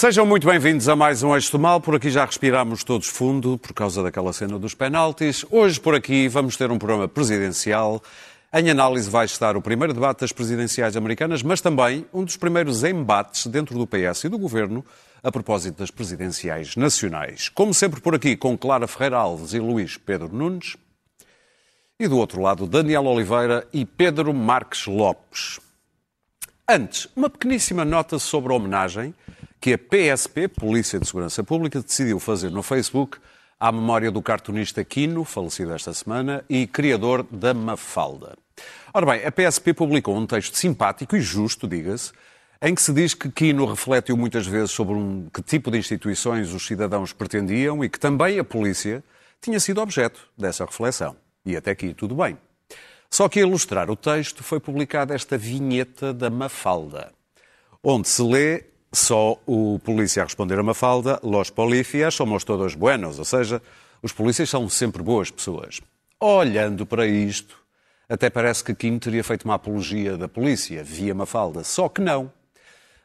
Sejam muito bem-vindos a mais um Eixo Mal. Por aqui já respiramos todos fundo por causa daquela cena dos penaltis. Hoje, por aqui, vamos ter um programa presidencial. Em análise vai estar o primeiro debate das presidenciais americanas, mas também um dos primeiros embates dentro do PS e do Governo a propósito das presidenciais nacionais. Como sempre por aqui, com Clara Ferreira Alves e Luís Pedro Nunes. E do outro lado, Daniel Oliveira e Pedro Marques Lopes. Antes, uma pequeníssima nota sobre a homenagem que a PSP, Polícia de Segurança Pública, decidiu fazer no Facebook à memória do cartunista Quino, falecido esta semana, e criador da Mafalda. Ora bem, a PSP publicou um texto simpático e justo, diga-se, em que se diz que Quino refletiu muitas vezes sobre um, que tipo de instituições os cidadãos pretendiam e que também a polícia tinha sido objeto dessa reflexão. E até aqui tudo bem. Só que a ilustrar o texto foi publicada esta vinheta da Mafalda, onde se lê só o polícia a responder a Mafalda, los policías somos todos buenos, ou seja, os polícias são sempre boas pessoas. Olhando para isto, até parece que Kim teria feito uma apologia da polícia via Mafalda, só que não.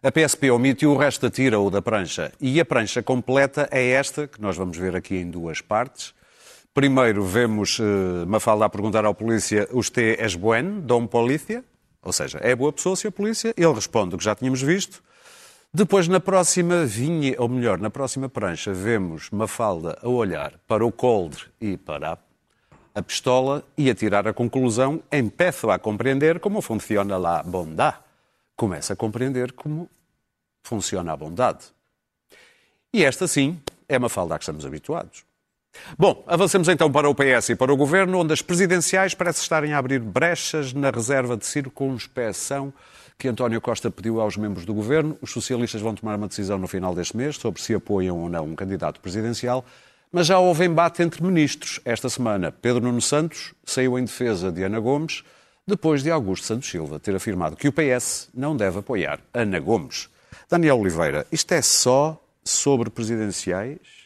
A PSP omitiu o resto da tira ou da prancha, e a prancha completa é esta, que nós vamos ver aqui em duas partes. Primeiro vemos uh, Mafalda a perguntar ao polícia, usted es buen, dom polícia? Ou seja, é boa pessoa, se a polícia? Ele responde o que já tínhamos visto, depois, na próxima vinha, ou melhor, na próxima prancha, vemos Mafalda a olhar para o coldre e para a pistola e a tirar a conclusão, empeço a compreender como funciona a bondade. Começa a compreender como funciona a bondade. E esta, sim, é Mafalda a que estamos habituados. Bom, avancemos então para o PS e para o Governo, onde as presidenciais parecem estarem a abrir brechas na reserva de circunspeção que António Costa pediu aos membros do governo. Os socialistas vão tomar uma decisão no final deste mês sobre se apoiam ou não um candidato presidencial. Mas já houve embate entre ministros. Esta semana, Pedro Nuno Santos saiu em defesa de Ana Gomes, depois de Augusto Santos Silva ter afirmado que o PS não deve apoiar Ana Gomes. Daniel Oliveira, isto é só sobre presidenciais?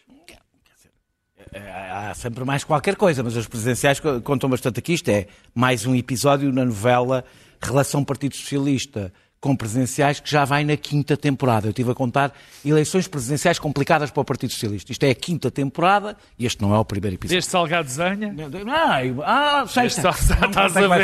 Há sempre mais qualquer coisa, mas os presidenciais contam bastante aqui. Isto é mais um episódio na novela relação Partido Socialista com presidenciais que já vai na quinta temporada. Eu estive a contar eleições presidenciais complicadas para o Partido Socialista. Isto é a quinta temporada e este não é o primeiro episódio. Desde Salgado Zanha? Não, ah, sexta.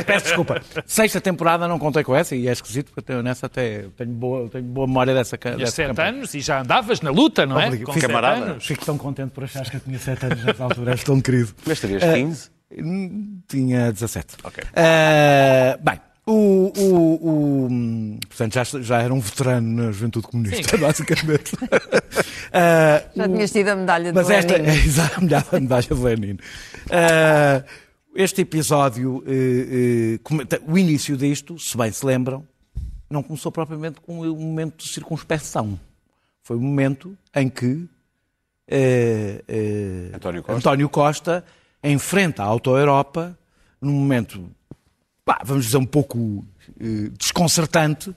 Peço desculpa. Sexta temporada não contei com essa e é esquisito porque eu nessa até tenho boa, tenho boa memória dessa, dessa sete campanha. anos e já andavas na luta, não é? Com Fico, camarada. Fico tão contente por achar que eu tinha sete anos nessa altura. És tão querido. Mas terias 15? Uh, tinha 17. Ok. Uh, bem, o, o, o, portanto, já, já era um veterano na juventude comunista, Sim. basicamente. uh, já tinha sido a medalha de mas Lenin. Esta, é, exato, a medalha de Lenin. Uh, este episódio, uh, o início disto, se bem se lembram, não começou propriamente com um momento de circunspeção. Foi um momento em que António Costa. António Costa enfrenta a Auto-Europa num momento vamos dizer, um pouco eh, desconcertante,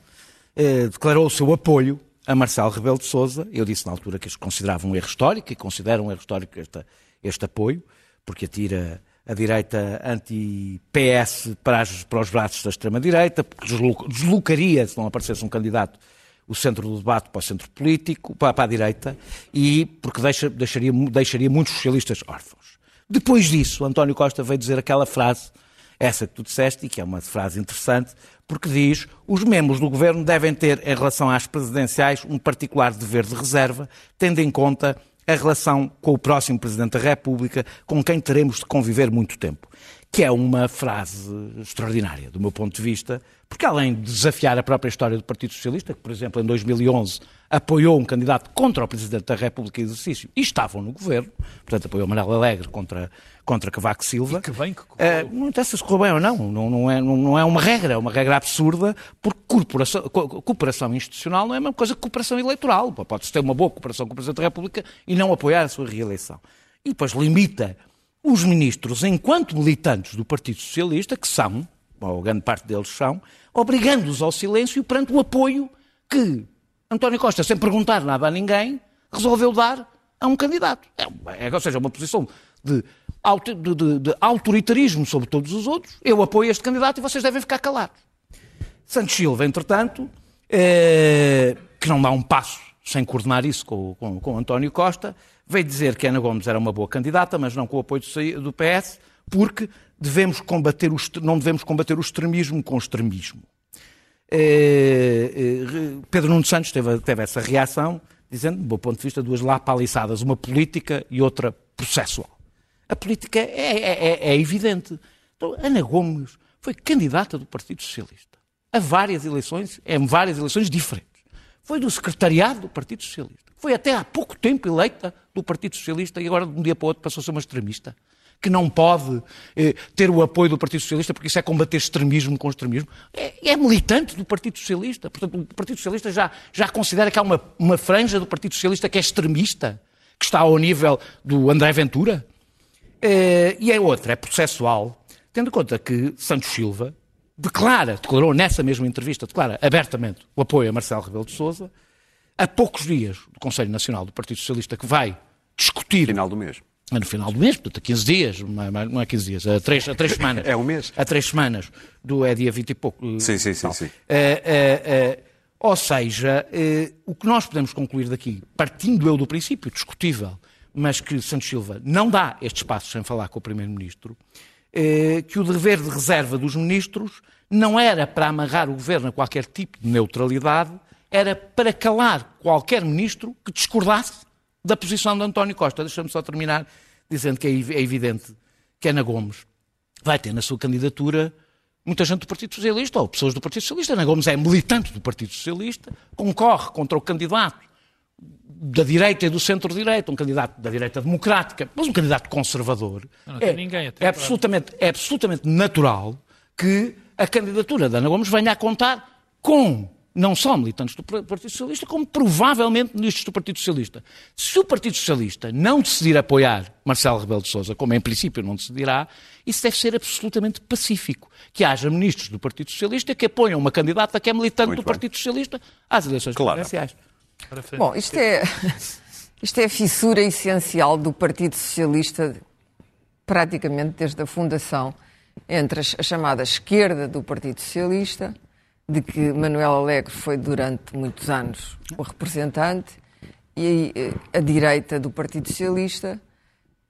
eh, declarou o seu apoio a Marcelo Rebelo de Sousa. Eu disse na altura que eles consideravam um erro histórico e consideram um erro histórico este, este apoio, porque atira a direita anti-PS para, para, os braços da extrema-direita, porque deslocaria, se não aparecesse um candidato, o centro do debate para o centro político, para, para a direita, e porque deixa, deixaria, deixaria muitos socialistas órfãos. Depois disso, António Costa veio dizer aquela frase essa que tu disseste e que é uma frase interessante, porque diz os membros do governo devem ter, em relação às presidenciais, um particular dever de reserva, tendo em conta a relação com o próximo Presidente da República, com quem teremos de conviver muito tempo. Que é uma frase extraordinária, do meu ponto de vista, porque além de desafiar a própria história do Partido Socialista, que, por exemplo, em 2011 apoiou um candidato contra o Presidente da República em exercício e estavam no governo, portanto apoiou Manuel Alegre contra, contra Cavaco Silva. E que bem que correu. Uh, não interessa se correu bem ou não, não, não, é, não, é uma regra, é uma regra absurda, porque cooperação, cooperação institucional não é a mesma coisa que cooperação eleitoral. Pode-se ter uma boa cooperação com o Presidente da República e não apoiar a sua reeleição. E depois limita os ministros, enquanto militantes do Partido Socialista, que são, ou grande parte deles são, obrigando-os ao silêncio perante o apoio que António Costa, sem perguntar nada a ninguém, resolveu dar a um candidato. É, é, ou seja, uma posição de, de, de, de, autoritarismo sobre todos os outros. Eu apoio este candidato e vocês devem ficar calados. Santos Silva, entretanto, é, que não dá um passo sem coordenar isso com, com, com António Costa, veio dizer que Ana Gomes era uma boa candidata, mas não com o apoio do PS, porque devemos combater o, não devemos combater o extremismo com o extremismo. Eh, eh, Pedro Nuno Santos teve, teve, essa reação, dizendo, do meu ponto de vista, duas lapaliçadas, uma política e outra processual. A política é, é, é, é evidente. Então, Ana Gomes foi candidata do Partido Socialista a várias eleições, em várias eleições diferentes. Foi do secretariado do Partido Socialista. Foi até há pouco tempo eleita do Partido Socialista e agora, de um dia para o outro, passou a ser uma extremista que não pode eh, ter o apoio do Partido Socialista porque isso é combater extremismo com extremismo. É, é, militante do Partido Socialista. Portanto, o Partido Socialista já, já considera que há uma, uma franja do Partido Socialista que é extremista, que está ao nível do André Ventura. Eh, e é outra, é processual, tendo em conta que Santos Silva declara, declarou nessa mesma entrevista, declara abertamente o apoio a Marcelo Rebelo de Sousa, a poucos dias do Conselho Nacional do Partido Socialista que vai discutir... Final do mês no final do mês, portanto, a 15 dias, não é 15 dias, a 3, a 3 semanas. é um mês. A 3 semanas, do, é dia 20 e pouco. Sim, sim, sim. sim. É, é, ou seja, o que nós podemos concluir daqui, partindo eu do princípio, discutível, mas que Santos Silva não dá este espaço sem falar com o Primeiro-Ministro, é, que o dever de reserva dos ministros não era para amarrar o governo a qualquer tipo de neutralidade, era para calar qualquer ministro que discordasse da posição de António Costa. Deixa-me só terminar dizendo que é, é evidente que Ana Gomes vai ter na sua candidatura muita gente do Partido Socialista ou pessoas do Partido Socialista. Ana Gomes é militante do Partido Socialista, concorre contra o candidato da direita e do centro-direita, um candidato da direita democrática, mas um candidato conservador. É, ninguém é, absolutamente, é absolutamente natural que a candidatura de Ana Gomes venha a contar com não só militantes do Partido Socialista, como provavelmente ministros do Partido Socialista. Se o Partido Socialista não decidir apoiar Marcelo Rebelo de Sousa, como em princípio não decidirá, isso deve ser absolutamente pacífico. Que haja ministros do Partido Socialista que apoiam uma candidata que é militante Muito do bem. Partido Socialista às eleições claro. presidenciais. Bom, isto é, isto é a fissura essencial do Partido Socialista praticamente desde a fundação entre a chamada esquerda do Partido Socialista de que Manuel Alegre foi durante muitos anos o representante e eh, a direita do Partido Socialista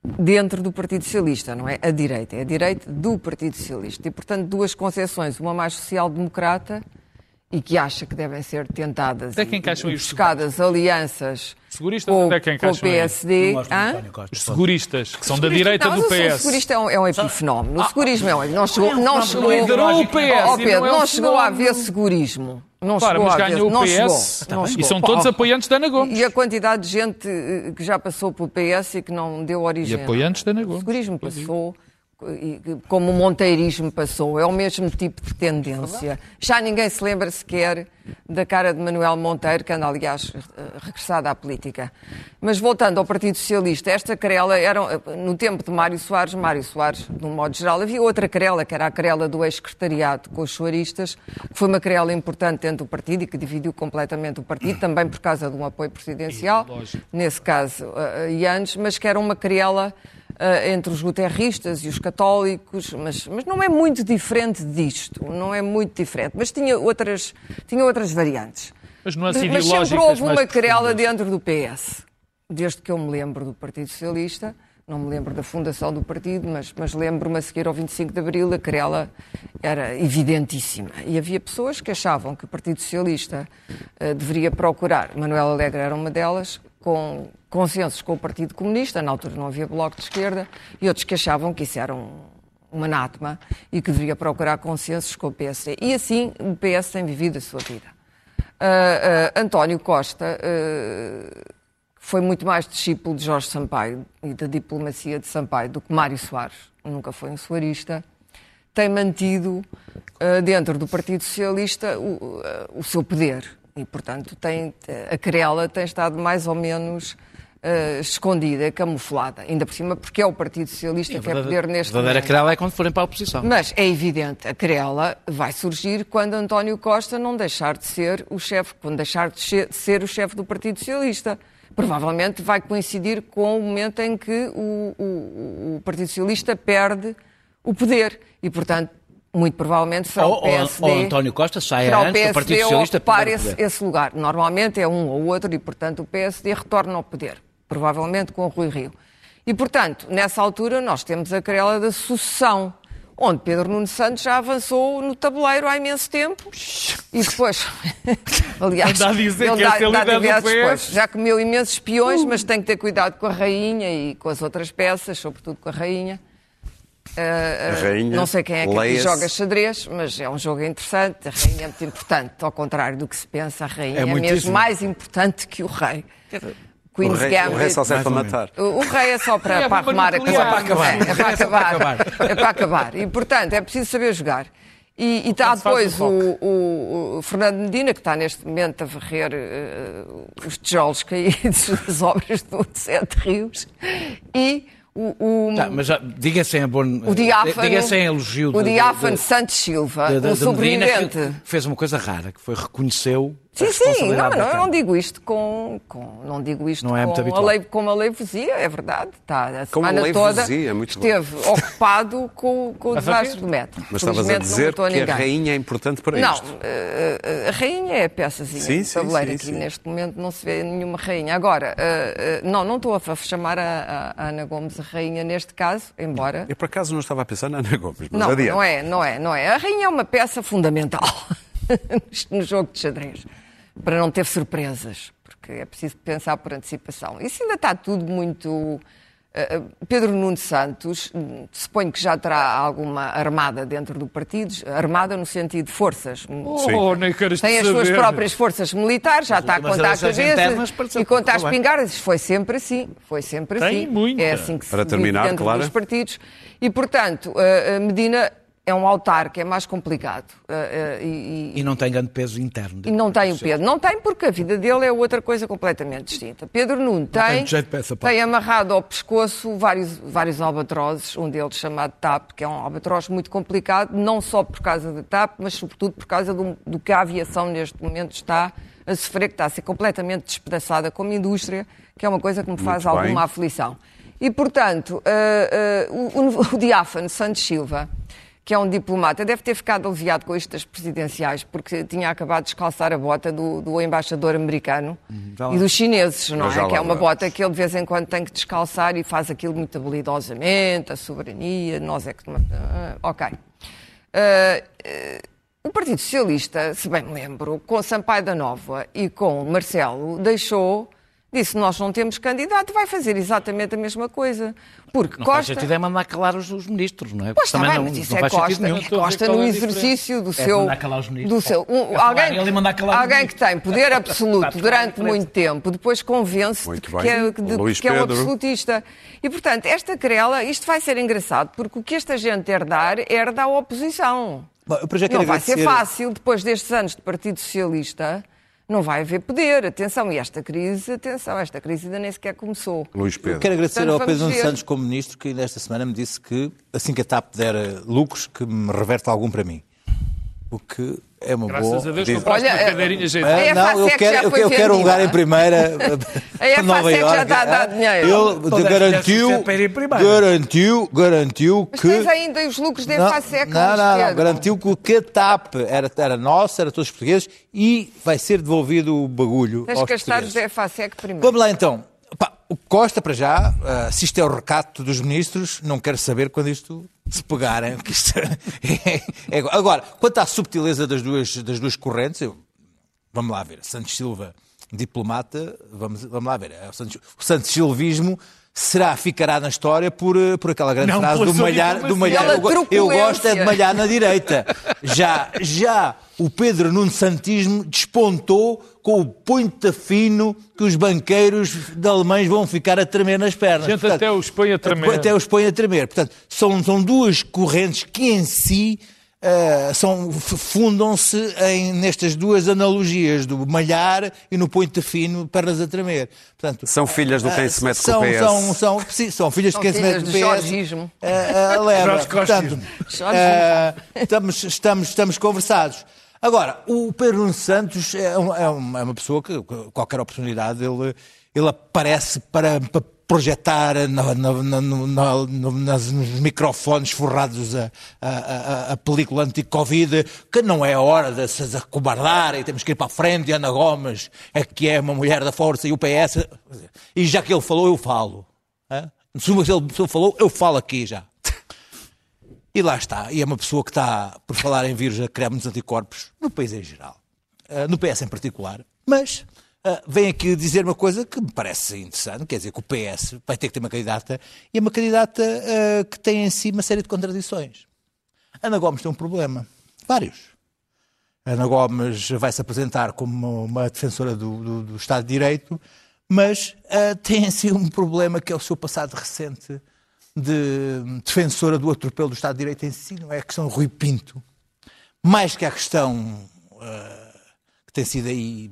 dentro do Partido Socialista, não é a direita, é a direita do Partido Socialista. E, portanto, duas concepções, uma mais social-democrata e que acha que devem ser tentadas Até quem e, buscadas alianças seguristas com, é com o PSD. Os seguristas, que são da direita não, do PS. O segurista é um, é um epifenómeno. O segurismo é um... Não chegou, não chegou, liderou o PS oh, Pedro, não, chegou a haver segurismo. Não claro, chegou mas ganhou o PS não chegou, e são todos apoiantes da Ana Gomes. E a quantidade de gente eh, que já passou pelo PS e que não deu origem. E apoiantes da Ana Gomes. O segurismo passou como o monteirismo passou, é o mesmo tipo de tendência. Já ninguém se lembra sequer da cara de Manuel Monteiro, que anda, aliás, regressada à política. Mas voltando ao Partido Socialista, esta querela era, no tempo de Mário Soares, Mário Soares, de um modo geral, havia outra querela, que era a querela do ex-secretariado com os soaristas, que foi uma querela importante dentro do partido e que dividiu completamente o partido, também por causa de um apoio presidencial, nesse caso, uh, Ianes, mas que era uma querela entre os guterristas e os católicos, mas, mas não é muito diferente disto, não é muito diferente, mas tinha outras, tinha outras variantes. Mas, não é assim mas sempre houve uma querela dentro do PS, desde que eu me lembro do Partido Socialista, não me lembro da fundação do partido, mas, mas lembro-me a seguir ao 25 de Abril, a querela era evidentíssima. E havia pessoas que achavam que o Partido Socialista uh, deveria procurar, Manuel Alegre era uma delas, com consensos com o Partido Comunista, na altura não havia bloco de esquerda, e outros que achavam que isso era um, um anátema e que deveria procurar consensos com o PSD. E assim o PS tem vivido a sua vida. Uh, uh, António Costa uh, foi muito mais discípulo de Jorge Sampaio e da diplomacia de Sampaio do que Mário Soares, nunca foi um soarista. Tem mantido dentro do Partido Socialista o, o seu poder e, portanto, tem, a querela tem estado mais ou menos uh, escondida, camuflada, ainda por cima, porque é o Partido Socialista Sim, que é poder neste momento. A verdadeira querela é quando forem para a oposição. Mas é evidente, a querela vai surgir quando António Costa não deixar de ser o chefe, quando deixar de ser o chefe do Partido Socialista. Provavelmente vai coincidir com o momento em que o, o, o Partido Socialista perde o poder e, portanto, muito provavelmente será Ou, o PSD. ou, ou António Costa o antes do Partido Socialista ocupar esse, esse lugar. Normalmente é um ou outro e, portanto, o PSD retorna ao poder, provavelmente com o Rui Rio. E, portanto, nessa altura nós temos a querela da sucessão, onde Pedro Nuno Santos já avançou no tabuleiro há imenso tempo e depois, aliás, Anda a dizer ele que dá, dá já comeu imensos espiões, mas tem que ter cuidado com a rainha e com as outras peças, sobretudo com a rainha. Uh, uh, rainha, não sei quem é que joga xadrez, mas é um jogo interessante. A rainha é muito importante. Ao contrário do que se pensa, a rainha É é, mesmo mais importante que o rei. O Queen's rei, Gambit. o rei só serve para matar. O o rei é só para, É para arrumar a nuclear. casa. É para acabar. É, é para É para acabar. É para acabar. E, portanto, é preciso saber jogar. E, e está faz depois o o, o- o Fernando Medina, que está neste momento a varrer eh, os tijolos caídos das obras do Sete Rios. E o, o, Tá, mas já, diga sem a bom, o diáfano, diga sem elogio o de- diáfano de- Santos Silva, de- de- um sobrevivente. fez uma coisa rara, que foi reconheceu Sim, sim, não, da não, eu não digo isto com, com não digo isto Não é com, a lei, com uma leivosia, é verdade. Está a Com semana toda leivosia, muito bom. esteve ocupado com, com o desastre do metro. Mas estavas a não dizer que a rainha é importante para Não, isto. eh, eh, a rainha é a peçazinha Sim, do sim, tabuleiro. sim, Aqui sim. neste momento não se vê nenhuma rainha. Agora, eh, não, não estou a chamar a, a Ana Gomes a rainha neste caso, embora. Eu por acaso não estava a pensar na Ana Gomes, mas Não, adiante. não é, não é, não é. A rainha é uma peça fundamental no jogo de xadrez, para não ter surpresas, porque é preciso pensar por antecipação. Isso ainda está tudo muito. eh, Pedro Nuno Santos, hum, suponho que já terá alguma armada dentro do partido, armada no sentido de forças. Oh, nem queres Tem as suas saber. próprias forças militares, já está a últimas contar a eleições cabeça pareceu e contar as bem. pingardas. Foi sempre assim. Foi sempre Tem assim. muita. É assim que se Para vive terminar, dentro Clara. dos partidos. E, portanto, a a Medina é um altar que é mais complicado. eh, eh, e- e- não tem grande peso interno. e não tem o Pedro. Não tem porque a vida dele é outra coisa completamente distinta. Pedro Nuno tem tem, tem amarrado ao pescoço vários, vários albatrozes, um deles chamado TAP, que é um albatroz muito complicado, não só por causa da TAP, mas sobretudo por causa do, do que a aviação neste momento está a sofrer, que está a ser completamente despedaçada como indústria, que é uma coisa que me faz Muito bem. alguma aflição. E, portanto, eh, eh, o, o- o diáfano Santos Silva, que é um diplomata, deve ter ficado aliviado com isto das presidenciais, porque tinha acabado de descalçar a bota do, do embaixador americano já lá. e dos chineses, não é? Que é uma bota que ele de vez em quando tem que descalçar e faz aquilo muito habilidosamente, a soberania, nós é que... Ah, ok. Ah, eh, o Partido Socialista, se bem me lembro, com Sampaio da Nova e com Marcelo, deixou, disse, nós não temos candidato, vai fazer exatamente a mesma coisa. Porque Não faz Costa... sentido é mandar calar os, os ministros, não é? Pois está Também bem, não, mas isso não é faz Costa, é Costa no é exercício do É seu... mandar calar os ministros. do seu um- É alguém ele e mandar calar os alguém que tem poder absoluto Está durante muito tempo, depois convence de Muito que, é, de- que é um absolutista. E, portanto, esta querela, isto vai ser engraçado, porque o que esta gente herdar, herda a oposição. Bom, quero Não vai ser fácil, depois destes anos de Partido Socialista, não vai haver poder. Atenção, e esta crise, atenção, esta crise ainda nem sequer começou. Luís Eu Pedro. quero agradecer Portanto, ao Pedro Nuno. Santos como ministro que ainda esta semana me disse que assim que a TAP der lucros que me reverte algum para mim. O que é uma Graças boa... a Deus compraste Olha, uma eh, cadeirinha Ah, ajeitada. A não, eu EFASEC quero, eu, eu quero um lugar vendida. em primeira. A EFASEC já está a dar dinheiro. Ele garantiu, para garantiu, garantiu Mas que. tens ainda os lucros da Não, EFASEC, não, não, não, Pedro. garantiu que o que a TAP era, era nosso, era todos os portugueses e vai ser devolvido o bagulho Tens aos que gastar os portugueses. da EFASEC primeiro. Vamos lá então. O Costa, para já, ah, se isto é o recato dos ministros, não quero saber quando isto se pegarem. isto é- é- Agora, quanto à subtileza das duas, das duas correntes, eu- vamos lá ver. Santos Silva, diplomata, vamos, vamos lá ver. É O Santos, o Santos Silvismo será, ficará na história por, eh, por aquela grande Não, frase do malhar. Do malhar eu, eu gosto é de malhar na direita. Já, já o Pedro Nuno Santismo despontou com o ponta fino que os banqueiros de alemães vão ficar a tremer nas pernas. Gente até os põe a tremer. Até os põe a tremer. Portanto, são, são duas correntes que em si ah, são- fundam-se em- nestas duas analogias, do malhar e no ponta fino, pernas a tremer. Portanto, São filhas do quem ah, se mete com são, o PS. São, são, sim, são filhas São de quem se filhas mete com o PS. jorgismo. Ah, ah, leva. Jorge Portanto, ah, estamos, estamos, estamos conversados. Agora, o Pedro Santos é, um- é uma, é uma pessoa que, qualquer oportunidade, ele, ele aparece para, para, projetar nas- nos microfones forrados a, a, a- película anti-Covid, que não é hora de se acobardar e temos que ir para a frente, e Ana Gomes é que é uma mulher da força e o PS. E já que ele falou, eu falo. hã? Se ele, falou, eu falo aqui já. E lá está. E é uma pessoa que está, por falar em vírus, a criar muitos anticorpos no país em geral. No PS em particular. Mas uh, vem aqui dizer uma coisa que me parece interessante, quer dizer que o PS vai ter que ter uma candidata e é uma candidata uh, que tem em si uma série de contradições. Ana Gomes tem um problema. Vários. Ana Gomes vai se apresentar como uma defensora do, do- do Estado de Direito, mas ah, tem em si um problema que é o seu passado recente de defensora do atropelo do Estado de Direito em si, não é a questão Rui Pinto. Mais que a questão ah, que tem sido aí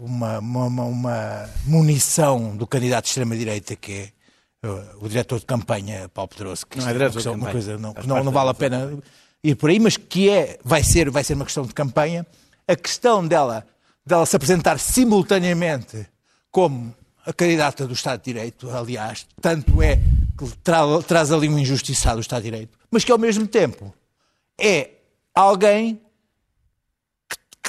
uma, uma, uma- munição do candidato de extrema-direita, que é ah, o diretor de campanha, Paulo Pedroso, que Não é uma, campanha. coisa não, não, não vale a pena ir por aí, mas que é, vai ser, vai ser uma questão de campanha. A questão dela, dela se apresentar simultaneamente como a candidata do Estado de Direito, aliás, tanto é que tra- traz ali um injustiçado do Estado de Direito, mas que ao mesmo tempo é alguém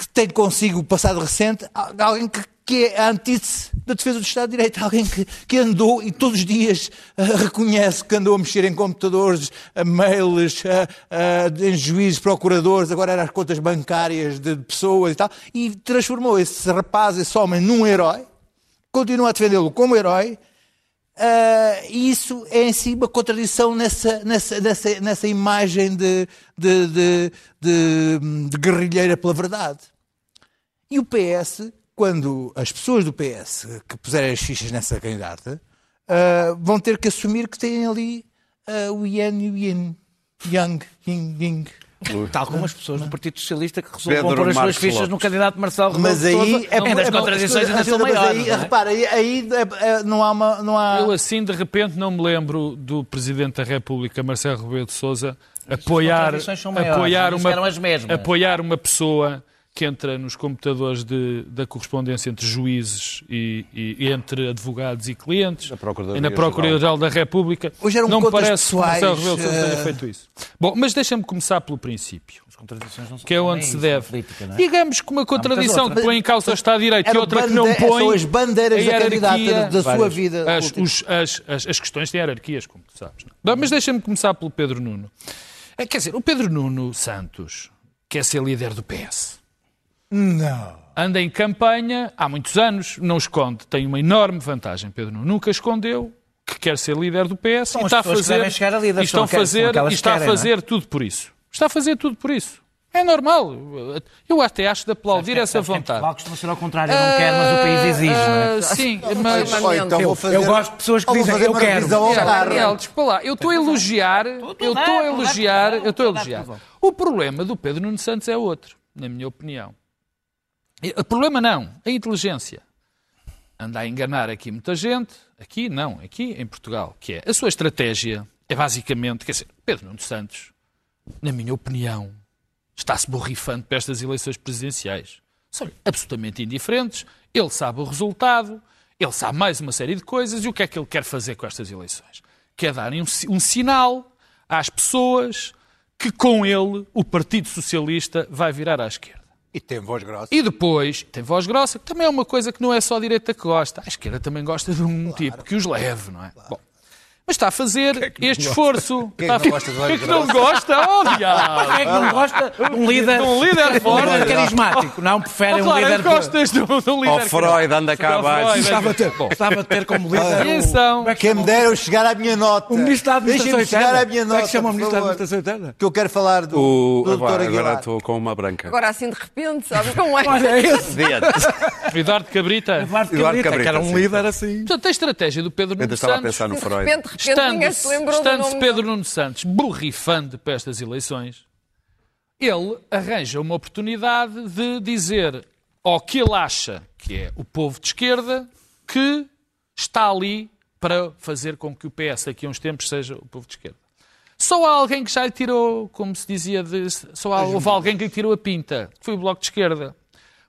que tem consigo o passado recente, al- alguém que, que é a antítese da defesa do Estado de Direito, alguém que, que andou e todos os dias ah, reconhece que andou a mexer em computadores, a mails, ah, ah, em juízes, procuradores, agora era as contas bancárias de pessoas e tal, e transformou esse rapaz, esse homem, num herói, continua a defendê-lo como herói, ah, e isso é em si uma contradição nessa, nessa, nessa, nessa imagem de, de, de, de- de guerrilheira pela verdade. E o PS, quando as pessoas do PS que puserem as fichas nessa candidata, ah, vão ter que assumir que têm ali ah, o Yen e o Yin. Yang, Yin, Ying. Tal como as pessoas do Partido Socialista que resolvam Pedro pôr as suas fichas Lopes. no candidato Marcelo Rebelo Mas de aí é onde as é- contradições ainda são mas maiores. aí, não é? repara, aí, aí é- é- não há uma. Não há... Eu assim, de repente, não me lembro do Presidente da República, Marcelo Rebelo de Sousa, apoiar, maiores, apoiar, uma, apoiar uma pessoa que entra nos computadores de- da correspondência entre juízes e, e- e entre advogados e clientes, Da Procuradoria e na Procuradoria-Geral da República. Hoje eram não me contas parece que Marcelo pessoais, Rebelo Sousa tenha eh, feito isso. Bom, mas deixa-me começar pelo princípio. As contradições não são Que é onde se deve. na política, não é? Digamos que uma contradição que põe em causa o Estado de Direito e outra que não põe. são as bandeiras da candidata da sua vida. as, os- as- as- as questões têm hierarquias, como tu sabes. não é? Mas deixa-me começar pelo Pedro Nuno. É, Quer dizer, o Pedro Nuno Santos quer ser líder do PS. Não. Anda em campanha há muitos anos, não esconde. Tem uma enorme vantagem, Pedro Nuno. Nunca escondeu que quer ser líder do PS São e está a que fazer, líder, e estão fazer, e está que a querem, fazer tudo por isso. Está a fazer tudo por isso. É normal. Eu até acho de aplaudir essa que em vontade. Portugal costuma ser ao contrário, eu não quero, mas o país exige, não é? Ah, Sim, mas... Ou então vou Eu gosto de pessoas que dizem, fazer eu quero. É. Daniel, desculpa lá, eu estou a elogiar, eu estou a elogiar, eu estou a elogiar. O problema do Pedro Nuno Santos é outro, na minha opinião. O problema não, a inteligência. Anda a enganar aqui muita gente, aqui não, aqui em Portugal, que é a sua estratégia é basicamente, quer dizer, Pedro Nuno Santos, na minha opinião, está-se borrifando para estas eleições presidenciais. São absolutamente indiferentes, ele sabe o resultado, ele sabe mais uma série de coisas e o que é que ele quer fazer com estas eleições? Quer dar um, um sinal às pessoas que com ele o Partido Socialista vai virar à esquerda. E tem voz grossa. E depois tem voz grossa, que também é uma coisa que não é só a direita que gosta. A esquerda também gosta de um tipo que os leve, não é? Bom, mas está a fazer este esforço. Quem é que a- não gosta de Quem é que não gosta? Oh, diabo! Quem é que não gosta de um líder, De um líder um líder forte. carismático? Não, prefere Oh, um líder... gostas de um, de um líder. Ó, Freud, anda cá abaixo. Gostava de ter, gostava de ter como líder o, Atenção. é que Quem me dera eu chegar à minha nota. o Ministro da Administração chegar à minha Como é nota. que chama o Ministro da. Administração Interna? Que eu quero falar do, O, do Dr. agora Aguilar. agora estou com uma branca. Agora assim de repente, sabes como é? Olha, esse Eduardo Cabrita. Eduardo Cabrita, que era Cabrita, um líder assim. Portanto, a estratégia do Pedro Ainda Nuno estava a Santos pensar no Freud. Estando-se lembrou do estando-se nome Pedro. Nuno Santos borrifando para estas eleições, ele arranja uma oportunidade de dizer ao que ele acha que é o povo de esquerda que está ali para fazer com que o PS daqui a uns tempos seja o povo de esquerda. Só há alguém que já lhe tirou, como se dizia, de, só há, houve alguém que lhe tirou a pinta, que foi o Bloco de Esquerda.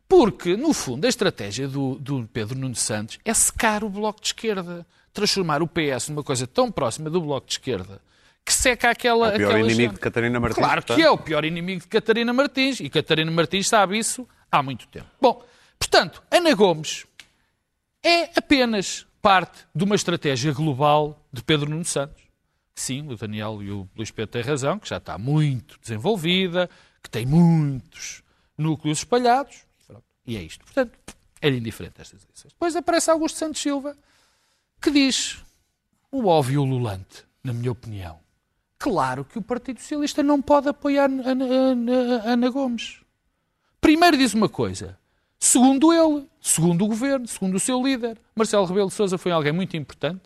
Porque, no fundo, a estratégia do, do Pedro Nuno Santos é secar o Bloco de Esquerda. Transformar o PS numa coisa tão próxima do Bloco de Esquerda que seca aquela. É o pior aquela inimigo gente. de Catarina Martins, Claro que portanto. é o pior inimigo de Catarina Martins. E Catarina Martins sabe isso há muito tempo. Bom, portanto, Ana Gomes é apenas parte de uma estratégia global de Pedro Nuno Santos. Sim, o Daniel e o Luís Pedro têm razão, que já está muito desenvolvida, que tem muitos núcleos espalhados. Pronto. E é isto. Portanto, é indiferente estas eleições. Depois aparece Augusto Santos Silva, que diz o óbvio ululante, na minha opinião. Claro que o Partido Socialista não pode apoiar Ana, Ana- Gomes. Primeiro diz uma coisa. Segundo ele, segundo o governo, segundo o seu líder, Marcelo Rebelo de Sousa foi alguém muito importante,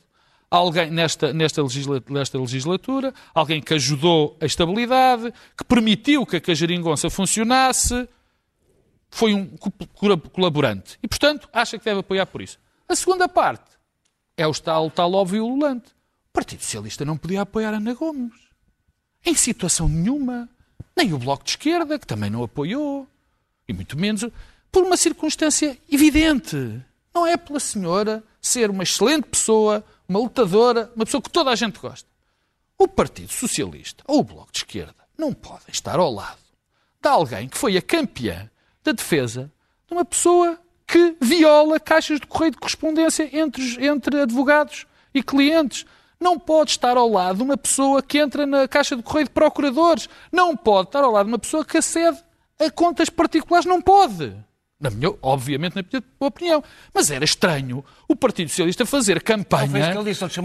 alguém nesta, nesta, legisla- nesta legislatura, alguém que ajudou a estabilidade, que permitiu que a Cajaringonça funcionasse, foi um colaborante. E, portanto, acha que deve apoiar por isso. A segunda parte é o tal, tal óbvio ululante. O Partido Socialista não podia apoiar Ana Gomes. Em situação nenhuma. Nem o Bloco de Esquerda, que também não apoiou. E muito menos por uma circunstância evidente. Não é pela senhora ser uma excelente pessoa, uma lutadora, uma pessoa que toda a gente gosta. O Partido Socialista ou o Bloco de Esquerda não podem estar ao lado de alguém que foi a campeã da defesa de uma pessoa que viola caixas de correio de correspondência entre, entre advogados e clientes. Não pode estar ao lado de uma pessoa que entra na caixa de correio de procuradores. Não pode estar ao lado de uma pessoa que acede a contas particulares. Não pode. Na minha, obviamente, na minha opinião. Mas era estranho o Partido Socialista fazer campanha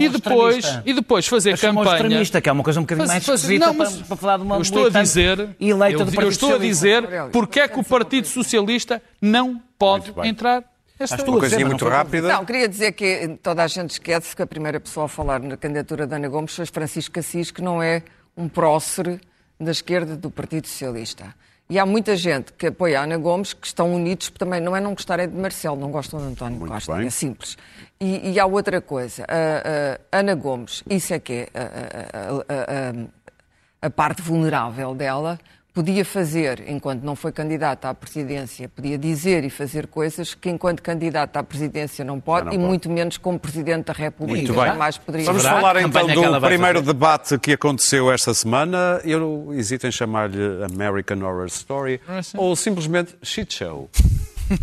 e, depois, e depois fazer campanha. extremista, que é uma coisa um bocadinho Faz- mais faz- esquisita não, mas para, para falar de uma eu estou a dizer, eleita eu, do eu Partido estou a dizer porque é que o Partido Socialista não pode entrar nesta Estás tu Uma coisinha muito rápida. Não, queria dizer que toda a gente esquece que a primeira pessoa a falar na candidatura de Ana Gomes foi Francisco Assis, que não é um prócer da esquerda do Partido Socialista. E há muita gente que apoia a Ana Gomes que estão unidos também, não é não gostarem de Marcelo, não gostam de António Muito Costa, bem. é simples. E, e há outra coisa, a, a Ana Gomes, isso é que é a- a- a- a- a parte vulnerável dela, podia fazer, enquanto não foi candidata à presidência, podia dizer e fazer coisas que enquanto candidata à presidência não pode, não e pode. muito menos como presidente da República, Muito bem. jamais poderia. Vamos falar então campanha do primeiro fazer. debate que aconteceu esta semana. Eu hesito em chamar-lhe American Horror Story ou simplesmente Shit Show.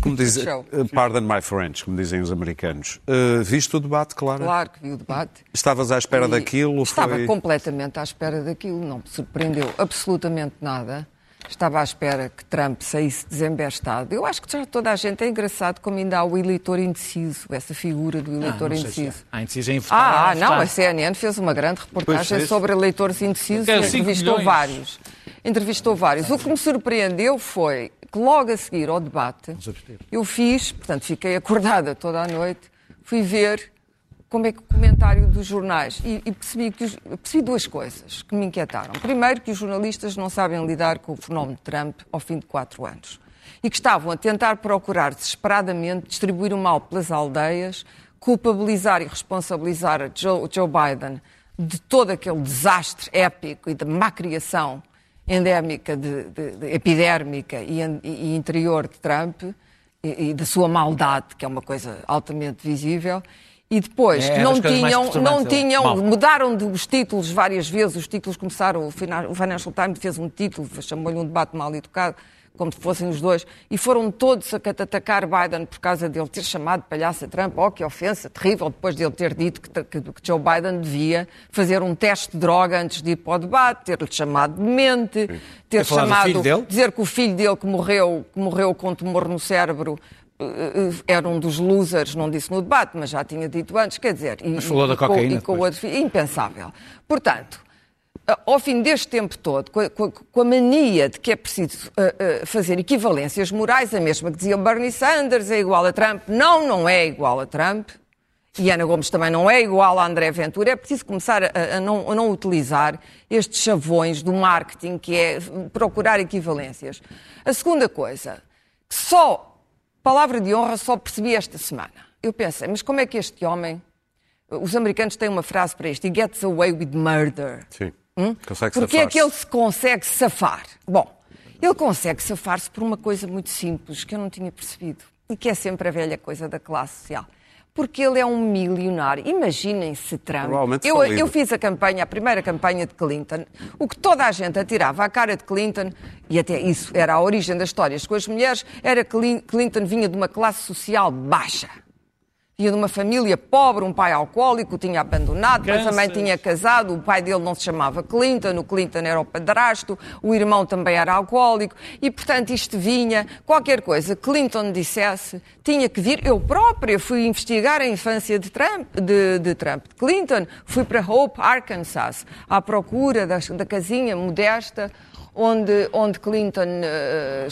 Como diz, Shit show. eh, pardon my French, como dizem os americanos. Eh, viste o debate, Clara? Claro que vi o debate. Estavas à espera E daquilo? Estava Foi... completamente à espera daquilo, não me surpreendeu absolutamente nada. Estava à espera que Trump saísse desembestado. Eu acho que já toda a gente é engraçado como ainda há o eleitor indeciso, essa figura do eleitor não sei se indeciso. há. Há indeciso em votar. Ah, ah, não, votar. a CNN fez uma grande reportagem sobre eleitores indecisos e entrevistou milhões. vários. Entrevistou vários. O que me surpreendeu foi que logo a seguir ao debate, eu fiz, portanto, fiquei acordada toda a noite, fui ver como é que o comentário dos jornais e, e percebi, que os- percebi duas coisas que me inquietaram. Primeiro, que os jornalistas não sabem lidar com o fenómeno de Trump ao fim de quatro anos e que estavam a tentar procurar desesperadamente distribuir o mal pelas aldeias, culpabilizar e responsabilizar Joe, Joe Biden de todo aquele desastre épico e de má criação endémica, de, de- de- epidérmica e, e interior de Trump e, e da sua maldade, que é uma coisa altamente visível. E depois, É que das não tinham, não dele. tinham Mal. mudaram de- os títulos várias vezes, os títulos começaram, o Fina- o Financial Times fez um título, chamou-lhe um debate mal educado, como se fossem os dois, e foram todos a atacar Biden por causa dele ter chamado de palhaço a Trump, oh que ofensa terrível, depois de ele ter dito que, que- que Joe Biden devia fazer um teste de droga antes de ir para o debate, ter-lhe chamado de mente, ter chamado, dizer que o filho dele que morreu, que morreu com tumor no cérebro era um dos losers, não disse no debate, mas já tinha dito antes, quer dizer, e, Mas falou e da com- cocaína e com o impensável. Portanto, ao fim deste tempo todo, com a, com a- com mania de que é preciso eh, eh, fazer equivalências morais, a mesma que dizia Bernie Sanders é igual a Trump, não, não é igual a Trump, e Ana Gomes também não é igual a André Ventura, é preciso começar a, a não, a não utilizar estes chavões do marketing, que é procurar equivalências. A segunda coisa, que só, palavra de honra, só percebi esta semana. Eu pensei, mas como é que este homem, os americanos têm uma frase para isto, he gets away with murder. Sim. Hum? Consegue Porque é que ele se consegue safar? Bom, Ele consegue safar-se por uma coisa muito simples que eu não tinha percebido e que é sempre a velha coisa da classe social. Porque ele é um milionário. Imaginem se Trump. Eu, eu fiz a campanha, a primeira campanha de Clinton. O que toda a gente atirava à cara de Clinton, e até isso era a origem das histórias com as mulheres, era que Clin- Clinton vinha de uma classe social baixa. Vinha de uma família pobre, um pai alcoólico, tinha abandonado, depois também tinha casado, o pai dele não se chamava Clinton, o Clinton era o padrasto, o irmão também era alcoólico, e portanto isto vinha, qualquer coisa que Clinton dissesse, tinha que vir. Eu própria fui investigar a infância de Trump, de, de Trump, Clinton, fui para Hope, Arkansas, à procura das- da casinha modesta onde, onde Clinton eh,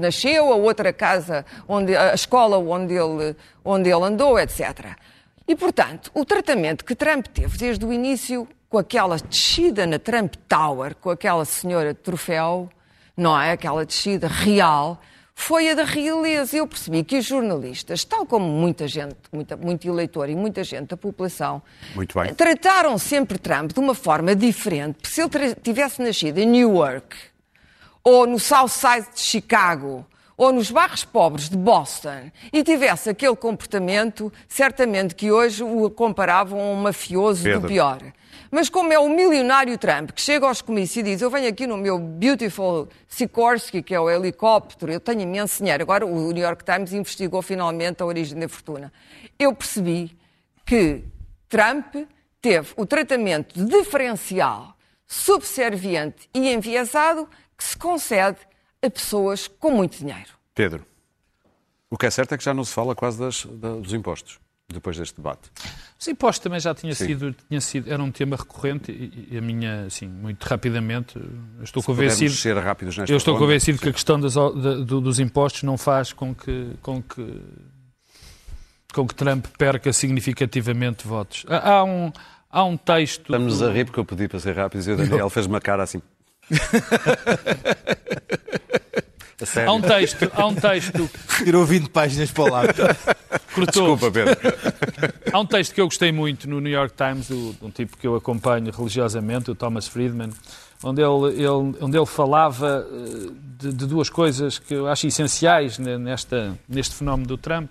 nasceu, a outra casa, onde, a escola onde ele, onde ele andou, etc. E, portanto, o tratamento que Trump teve desde o início, com aquela descida na Trump Tower, com aquela senhora de troféu, não é? Aquela descida real, foi a da realeza. Eu percebi que os jornalistas, tal como muita gente, muita, muito eleitor e muita gente da população, trataram sempre Trump de uma forma diferente. Porque se ele tivesse nascido em Newark, ou no South Side de Chicago, ou nos bairros pobres de Boston, e tivesse aquele comportamento, certamente que hoje o comparavam a um mafioso Pedro. do pior. Mas como é o milionário Trump que chega aos comícios e diz eu venho aqui no meu beautiful Sikorsky, que é o helicóptero, eu tenho imenso dinheiro. Agora o New York Times investigou finalmente a origem da fortuna. Eu percebi que Trump teve o tratamento diferencial, subserviente e enviesado que se concede a pessoas com muito dinheiro. Pedro, o que é certo é que já não se fala quase das- da- dos impostos depois deste debate. Os impostos também já tinha Sim. sido, tinha sido, era um tema recorrente e, e a minha, assim, muito rapidamente, estou Pudermos convencido, ser rápidos nesta eu estou convencido que a questão das da- dos impostos não faz com que, com que, com que Trump perca significativamente votos. Há, um, há um texto... Estamos do- a rir porque eu pedi para ser rápidos e o Daniel fez uma cara assim. a sério. Há um texto, há um texto Tirou 20 páginas para o lado. cortou, Desculpa, Pedro. Há um texto que eu gostei muito no New York Times, do- de um tipo que eu acompanho religiosamente, o Thomas Friedman, onde ele, ele- onde ele falava eh, de, de duas coisas que eu acho essenciais ne- nesta, neste fenómeno do Trump,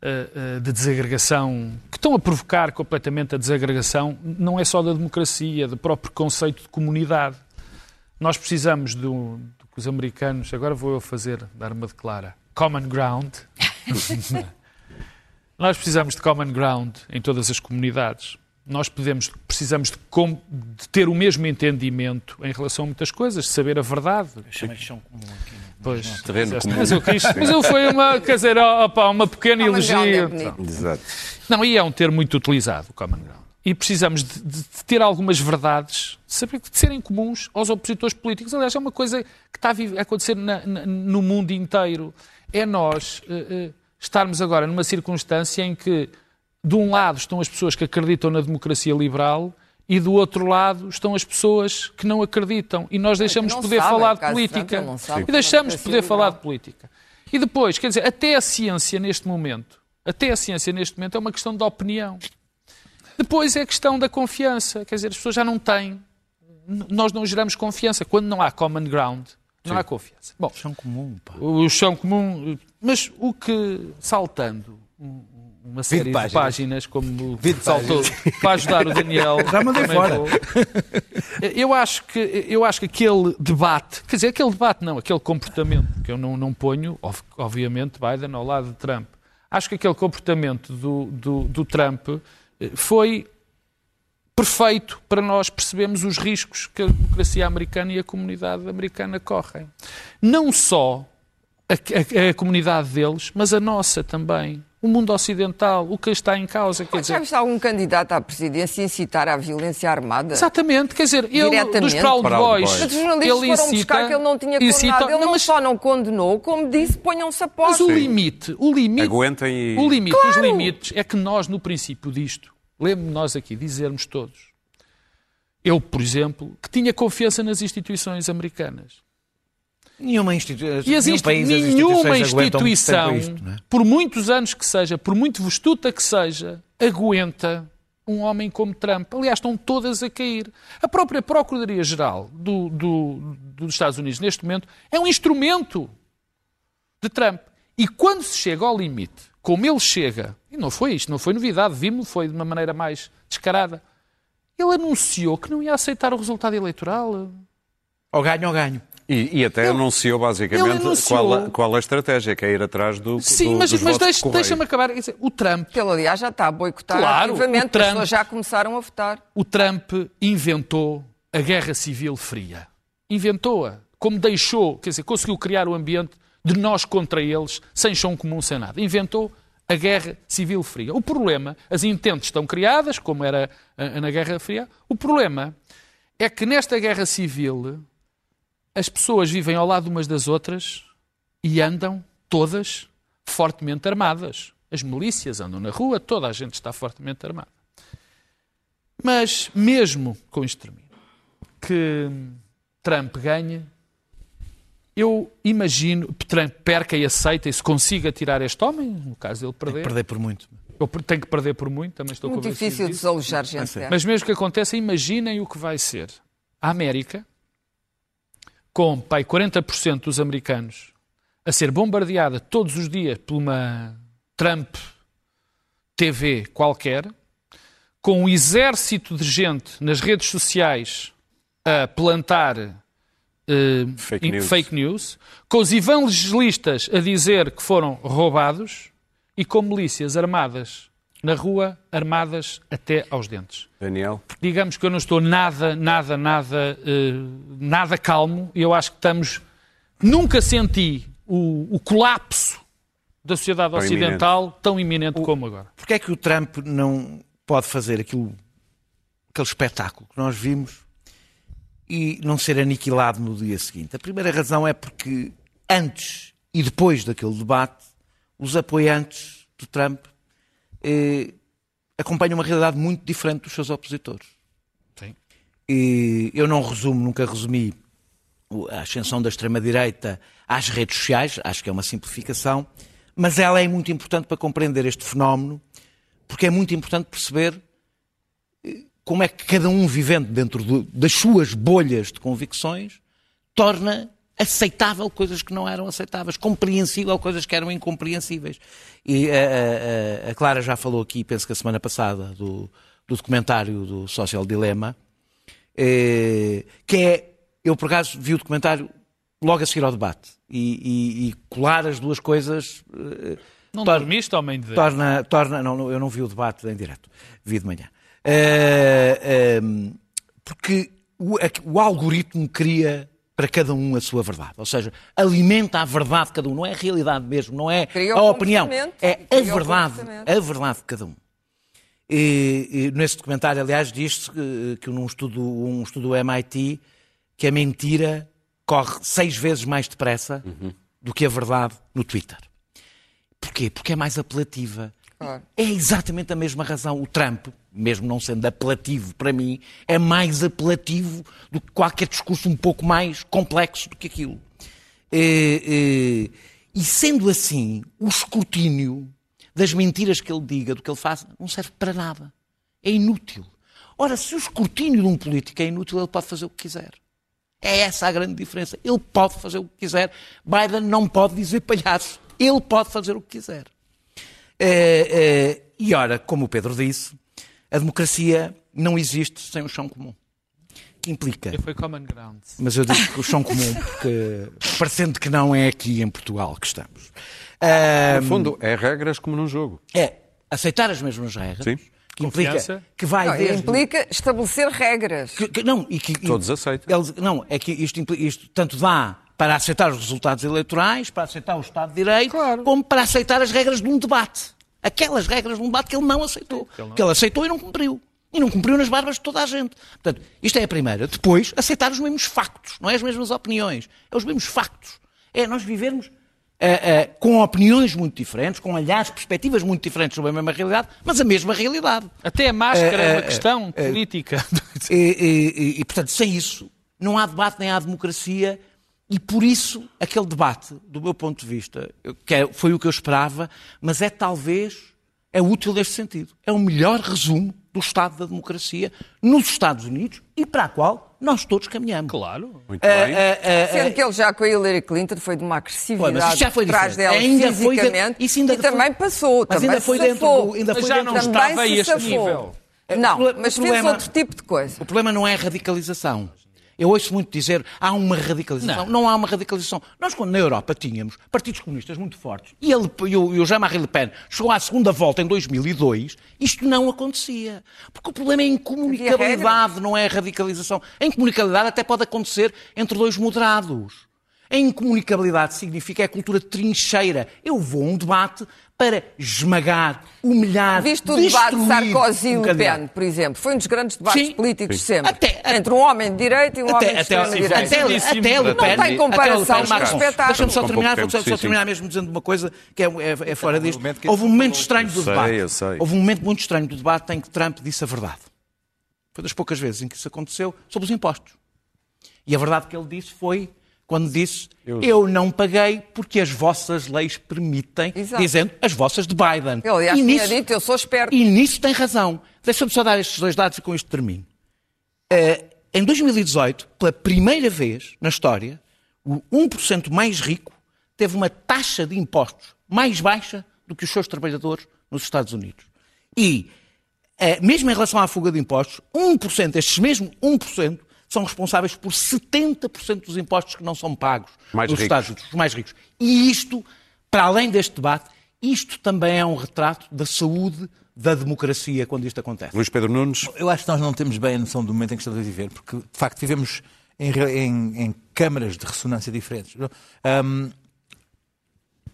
eh, eh, de desagregação, que estão a provocar completamente a desagregação, não é só da democracia, do próprio conceito de comunidade. Nós precisamos do que os americanos, agora vou eu fazer, dar uma declara, common ground. Nós precisamos de common ground em todas as comunidades. Nós podemos, precisamos de, com- de ter o mesmo entendimento em relação a muitas coisas, de saber a verdade. Chamei chão comum aqui. Pois, Terreno mas, comum. mas eu quis, mas eu foi uma, quer dizer, opa, uma pequena Common ground é. Exato. Não, e é um termo muito utilizado, common ground. E precisamos de, de- de ter algumas verdades, saber de serem comuns aos opositores políticos. Aliás, é uma coisa que está a acontecer na- na- no mundo inteiro. É nós eh, eh, estarmos agora numa circunstância em que, de um lado, estão as pessoas que acreditam na democracia liberal e do outro lado estão as pessoas que não acreditam. E nós deixamos de não poder sabem, falar de de política. sabe E é deixamos de democracia poder falar de política. E depois, quer dizer, até a ciência neste momento, até a ciência neste momento é uma questão de opinião. Depois é a questão da confiança. Quer dizer, as pessoas já não têm. Nós não geramos confiança. Quando não há common ground, não há confiança. Bom, Chão comum, pá. o chão comum. Mas o que, saltando um- uma série de páginas. páginas, como 20 saltou, para ajudar o Daniel. Já mandei também fora. vou. Eu acho, que, eu acho que aquele debate, quer dizer, aquele debate não, aquele comportamento, que eu não, não ponho, obviamente, Biden ao lado de Trump. Acho que aquele comportamento do, do, do Trump foi perfeito para nós percebermos os riscos que a democracia americana e a comunidade americana correm. Não só a, a- a comunidade deles, mas a nossa também. O mundo ocidental, o que está em causa. Quer Já dizer, viste algum candidato à presidência incitar à violência armada? Exatamente, quer dizer, ele dos Proud Proud Boys, Boys. Mas os jornalistas ele foram buscar incita, que ele não tinha incita- condenado. Ele não, mas, só não condenou, como disse, ponham-se a mas posto. o limite, o limite, Aguentem e. o limite, os limites é que nós no princípio disto, lembro-me nós aqui dizermos todos, eu, por exemplo, que tinha confiança nas instituições americanas. Nenhuma instituição. E existe nenhuma instituição, Isto, é? por muitos anos que seja, por muito vestuta que seja, aguenta um homem como Trump. Aliás, estão todas a cair. A própria Procuradoria-Geral do, do, dos Estados Unidos, neste momento, é um instrumento de Trump. E quando se chega ao limite, como ele chega, e não foi isto, não foi novidade, vimos, foi de uma maneira mais descarada, ele anunciou que não ia aceitar o resultado eleitoral. Ou ganho ou ganho. E, e até Ele- anunciou basicamente anunciou- Qual, a, qual a estratégia, que é ir atrás do. Sim, do, mas, mas votos de deixa- deixa-me acabar. Dizer, O Trump, Que ele, aliás, já está a boicotar Claro, ativamente, Trump- as pessoas já começaram a votar. o Trump inventou a guerra civil fria. Inventou-a. Como deixou, quer dizer, conseguiu criar o ambiente de nós contra eles, sem chão comum, sem nada. Inventou a guerra civil fria. O problema, as intentes estão criadas, como era ah, na Guerra Fria. O problema é que nesta guerra civil as pessoas vivem ao lado umas das outras e andam todas fortemente armadas. As milícias andam na rua, toda a gente está fortemente armada. Mas mesmo com isto termino, que Trump ganhe, eu imagino que Trump perca e aceita e se consiga tirar este homem, no caso dele perder, Perder por muito. eu tenho que perder por muito, também estou Muito convencido difícil disso. desalojar gente. dessa. Mas mesmo que aconteça, imaginem o que vai ser. A América, com pai, 40% dos americanos a ser bombardeada todos os dias por uma Trump TV qualquer, com um exército de gente nas redes sociais a plantar eh, Fake news. fake news, com os evangelistas a dizer que foram roubados e com milícias armadas na rua, armadas até aos dentes. Daniel. Digamos que eu não estou nada, nada, nada, eh, nada calmo e eu acho que estamos. Nunca senti o, o colapso da sociedade Tão ocidental tão iminente como agora. Porquê é que o Trump não pode fazer aquilo, aquele espetáculo que nós vimos e não ser aniquilado no dia seguinte? A primeira razão é porque antes e depois daquele debate, os apoiantes do Trump eh, acompanham uma realidade muito diferente dos seus opositores. Sim. E eu não resumo, nunca resumi a ascensão da extrema-direita às redes sociais, acho que é uma simplificação, mas ela é muito importante para compreender este fenómeno, porque é muito importante perceber eh, como é que cada um vivendo dentro das suas bolhas de convicções torna aceitável coisas que não eram aceitáveis, compreensível coisas que eram incompreensíveis. E a, a- a Clara já falou aqui, penso que a semana passada, do, do documentário do Social Dilema, eh, que é, eu por acaso vi o documentário logo a seguir ao debate, e, e- e colar as duas coisas eh, Não torna- dormiste, homem de Deus? torna, torna não, eu não vi o debate em direto, vi de manhã. Eh, porque o, o algoritmo cria para cada um a sua verdade, ou seja, alimenta a verdade de cada um, não é a realidade mesmo, não é a opinião, é a verdade, a verdade de cada um. E, e nesse documentário, aliás, diz-se que, que num estudo, um estudo do MIT que a mentira corre seis vezes mais depressa do que a verdade no Twitter. Porquê? Porque é mais apelativa. Claro. É exatamente a mesma razão. O Trump, mesmo não sendo apelativo para mim, é mais apelativo do que qualquer discurso um pouco mais complexo do que aquilo. Eh, eh, E sendo assim, o escrutínio das mentiras que ele diga, do que ele faz, não serve para nada. É inútil. Ora, se o escrutínio de um político é inútil, ele pode fazer o que quiser. É essa a grande diferença. Ele pode fazer o que quiser. Biden não pode dizer palhaço. Ele pode fazer o que quiser. Eh, e ora, como o Pedro disse, a democracia não existe sem um chão comum. Que implica. Foi common ground. Mas eu digo que o chão comum, porque parecendo que não é aqui em Portugal que estamos. Ah, No fundo, é regras como num jogo. é aceitar as mesmas regras, Sim. que implica Confiança. que vai Não, desde... implica estabelecer regras. que- que- não, e que, e- Todos aceitam. Eles- não, é que isto, isto tanto dá para aceitar os resultados eleitorais, para aceitar o Estado de Direito, Claro. como para aceitar as regras de um debate. Aquelas regras de um debate que ele não aceitou. que ele não- Que ele aceitou e não cumpriu. E não cumpriu nas barbas de toda a gente. Portanto, isto é a primeira. Depois, aceitar os mesmos factos, não é as mesmas opiniões. É os mesmos factos. É nós vivermos eh, eh, com opiniões muito diferentes, com olhares, perspectivas muito diferentes sobre a mesma realidade, mas a mesma realidade. Até a máscara é Eh, uma questão política. E, e- e- e, portanto, sem isso, não há debate nem há democracia. E por isso, aquele debate, do meu ponto de vista, que é- foi o que eu esperava, mas é talvez, é útil neste sentido. É o melhor resumo do Estado da democracia nos Estados Unidos e para a qual nós todos caminhamos. Claro. Muito bem. Sendo que ele já com a Hillary Clinton foi de uma agressividade já foi por trás diferente. dela Ainda foi de- fisicamente isso ainda e foi- também passou. Mas também ainda foi dentro do- ainda Mas foi já dentro não do- estava a este safou. nível. Não, O proble- mas o fez problema- outro tipo de coisa. O problema não é a radicalização. Eu ouço muito dizer há uma radicalização. Não. Não, há uma radicalização. Nós, quando na Europa tínhamos partidos comunistas muito fortes e, ele, e o, e o Jean-Marie Le Pen chegou à segunda volta em 2002, isto não acontecia. Porque o problema é a incomunicabilidade, não é a radicalização. A incomunicabilidade até pode acontecer entre dois moderados. A incomunicabilidade significa é a cultura de trincheira. Eu vou a um debate para esmagar, humilhar, Viste o debate de Sarkozy e um Le. Pen, por exemplo? Foi um dos grandes debates Sim. políticos sempre. Até- entre um homem de direita e um homem de Até, até, extrema-direita. até, até, até Le Não Pen- tem comparação, até Pen, mas espetáculo. Deixa-me só terminar, vou só, terminar mesmo dizendo uma coisa que é, é- é fora disto. Houve um momento estranho do Eu sei, debate. eu sei. Houve um momento muito estranho do debate em que Trump disse a verdade. Foi das poucas vezes em que isso aconteceu sobre os impostos. E a verdade que ele disse foi quando disse eu, não paguei porque as vossas leis permitem, Exato. dizendo as vossas de Biden. Ele, aliás, e, tinha nisso, dito, eu sou esperto. e nisso tem razão. Deixa-me só dar estes dois dados e com isto termino. Eh, em 2018, pela primeira vez na história, o 1% mais rico teve uma taxa de impostos mais baixa do que os seus trabalhadores nos Estados Unidos. E, eh, mesmo em relação à fuga de impostos, 1%, estes mesmos 1%, são responsáveis por 70% dos impostos que não são pagos Mais nos ricos. Estados Unidos, os mais ricos. E isto, para além deste debate, isto também é um retrato da saúde da democracia quando isto acontece. Luís Pedro Nunes. Eu acho que nós não temos bem a noção do momento em que estamos a viver, porque de facto vivemos em, em- em câmaras de ressonância diferentes. Hum,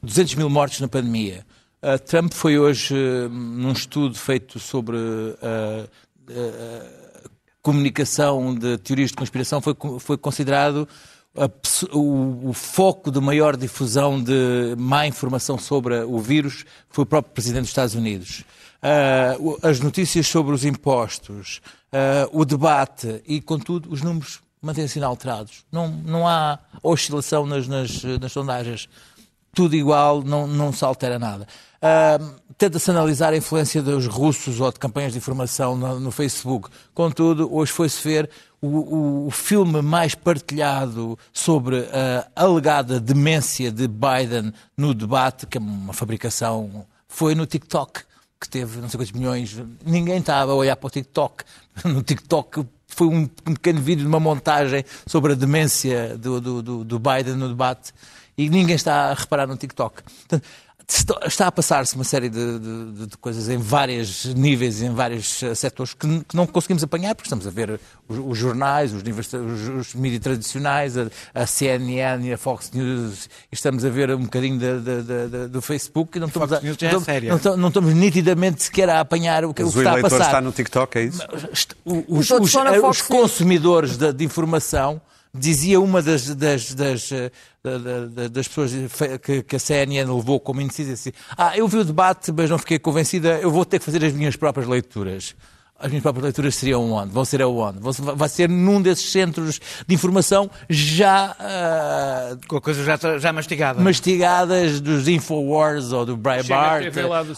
200 mil mortes na pandemia. Uh, Trump foi hoje, uh, num estudo feito sobre uh, uh, comunicação de teorias de conspiração, foi, foi considerado a o, o foco de maior difusão de má informação sobre o vírus foi o próprio Presidente dos Estados Unidos. O- as notícias sobre os impostos, ah, o debate e, contudo, os números mantêm-se inalterados. Não, não há oscilação nas, nas, nas sondagens. Tudo igual, não, não se altera nada. Ah, Tenta-se analisar a influência dos russos ou de campanhas de informação no, no Facebook. Contudo, hoje foi-se ver o, o- o filme mais partilhado sobre a alegada demência de Biden no debate, que é uma fabricação, foi no TikTok que teve não sei quantos milhões. Ninguém estava a olhar para o TikTok. No TikTok foi um, pequeno vídeo de uma montagem sobre a demência do, do- do Biden no debate e ninguém está a reparar no TikTok. Portanto, está- a passar-se uma série de, de- de coisas em vários níveis, em vários eh, setores que, que não conseguimos apanhar, porque estamos a ver os, os jornais, os, os, os mídias tradicionais, a, a CNN e a Fox News, e estamos a ver um bocadinho da- do Facebook e não estamos, a- já é não, estamos- séria. não estamos- não estamos nitidamente sequer a apanhar o que, o que o está a eleitor passar. está no TikTok, é isso? O- Os, os- eh, consumidores de, de informação, dizia uma das, das, das, eh, da- da- da- das pessoas que, que a CNN levou como dizia assim, ah, eu vi o debate, mas não fiquei convencida, eu vou ter que fazer as minhas próprias leituras. As minhas próprias leituras seriam onde? Vão ser aonde? Vão Vai ser num desses centros de informação já ah, Com a coisa já, já mastigada. mastigadas dos Infowars ou do Breitbart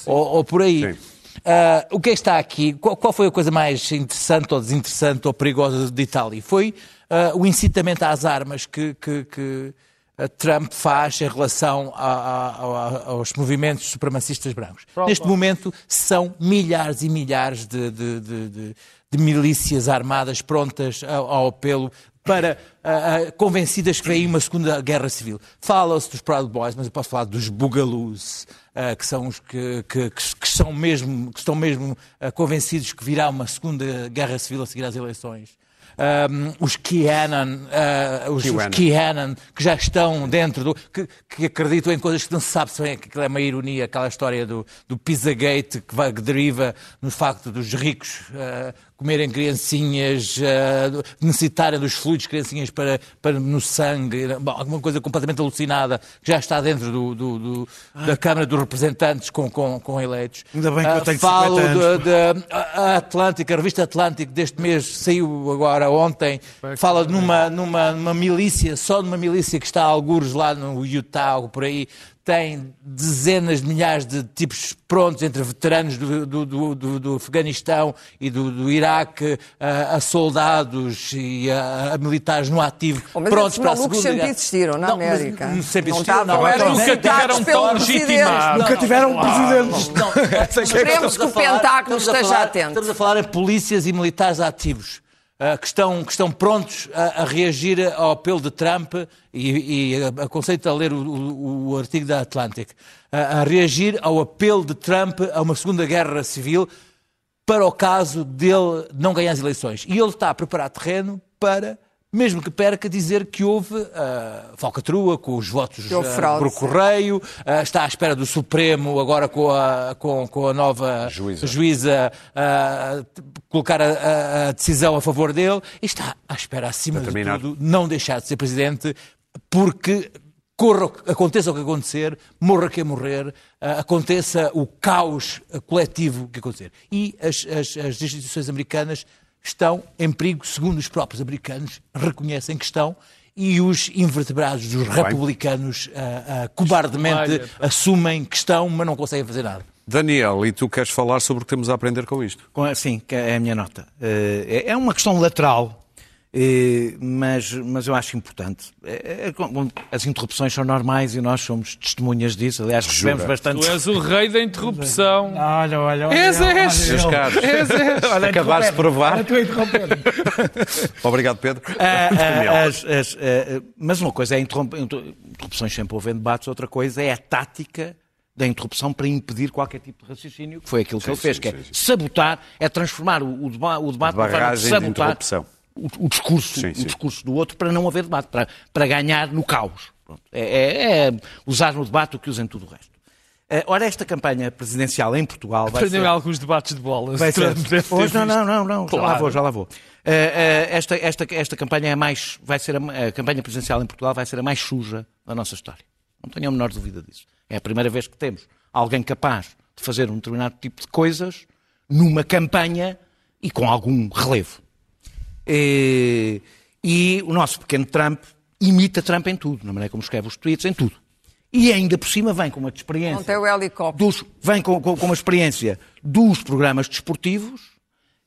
ou, ou por aí. Sim. Ah, o que é que está aqui? Qual, qual foi a coisa mais interessante ou desinteressante ou perigosa de Itália? Foi ah, o incitamento às armas que, que- que, ah, Trump faz em relação a- a- a- aos movimentos supremacistas brancos. Neste momento são milhares e milhares de, de- de- de- milícias armadas prontas ao, ao apelo para ah, ah, convencidas que vem aí uma segunda guerra civil. Fala-se dos Proud Boys, mas eu posso falar dos Bugaloos, ah, que são os que, que- que- que são mesmo, que estão mesmo convencidos que virá uma segunda guerra civil a seguir às eleições. Um, os Keanan, ah, os. Keanan, que já estão dentro do. que, que acreditam em coisas que não se sabe se bem, que é uma ironia, aquela história do, do Pizzagate que, vai, que deriva no facto dos ricos ah, comerem criancinhas, ah, do- necessitarem dos fluidos criancinhas para, para no sangue, bom, alguma coisa completamente alucinada que já está dentro do, do- do- da Câmara dos Representantes com, com, com eleitos. Ainda bem que eu Ah, tenho Falo 50 anos. de- de- a a Atlântica, a revista Atlântico deste mês saiu agora ontem, fala numa, numa, numa milícia, só numa milícia que está a algures lá no Utah ou por aí, tem dezenas de milhares de tipos prontos entre veteranos do, do, do, do, do Afeganistão e do, do Iraque, a, a soldados e a, a, militares no ativo, Oh, mas prontos para a Segunda sempre Guerra. existiram na Não, mas América. não sempre Não existiram, não. eram Nunca tiveram tão legitimados. Nunca tiveram presidentes. Não, Esperemos que o Pentágono esteja atento. Estamos a falar em polícias e militares ativos. ah, que, estão, que estão prontos a, a reagir ao apelo de Trump e, e aconselho-te a ler o, o- o artigo da Atlantic, a, a reagir ao apelo de Trump a uma segunda guerra civil para o caso dele não ganhar as eleições. E ele está a preparar terreno para, mesmo que perca, dizer que houve ah, falcatrua com os votos fraude, por correio, ah, está à espera do Supremo agora com a, com, com a nova Juíza. juíza, colocar a, a- decisão a favor dele e está à espera, acima de tudo, não deixar de ser presidente porque corra, aconteça o que acontecer, morra quem morrer, aconteça o caos coletivo que acontecer. E as, as- as instituições americanas estão em perigo, segundo os próprios americanos reconhecem que estão, e os invertebrados dos republicanos ah, ah, cobardemente assumem que estão, mas não conseguem fazer nada. Daniel, e tu queres falar sobre o que temos a aprender com isto? Com- Sim, é a minha nota. Eh, É é uma questão lateral, mas, mas eu acho importante. É- é- bom, As interrupções são normais e nós somos testemunhas disso. Aliás, recebemos Jura? bastante. Tu és o rei da interrupção. Olha, olha, olha. És, olha, és. olha, Meus olha. caros, És, és. Olha, acabaste de provar. Obrigado, Pedro. Ah, ah, as- as, ah, mas uma coisa é interromper, interrupções sempre houve em debates, outra coisa é a tática da interrupção para impedir qualquer tipo de raciocínio, que foi aquilo que ele fez, sim, que é sim, sim. sabotar, é transformar o, o deba- o debate de Barragem de sabotar interrupção. O, o discurso, Sim, o sim. discurso do outro para não haver debate, para, para ganhar no caos. Pronto. É, é- é usar no debate o que usa em tudo o resto. Ah, ora, esta campanha presidencial em Portugal vai Aprendeu ser... alguns debates de bolas. Vai ser. Pois, não, não, não, não. Já lá Claro. vou, já lá vou. Eh, eh, esta, esta, esta campanha é mais, vai ser a, a campanha presidencial em Portugal vai ser a mais suja da nossa história. Não tenho a menor dúvida disso. É a primeira vez que temos alguém capaz de fazer um determinado tipo de coisas numa campanha e com algum relevo. Eh, E o nosso pequeno Trump imita Trump em tudo, na maneira como escreve os tweets, em tudo. E ainda por cima vem com uma experiência tem o helicóptero. dos, vem com, com- com uma experiência dos programas desportivos,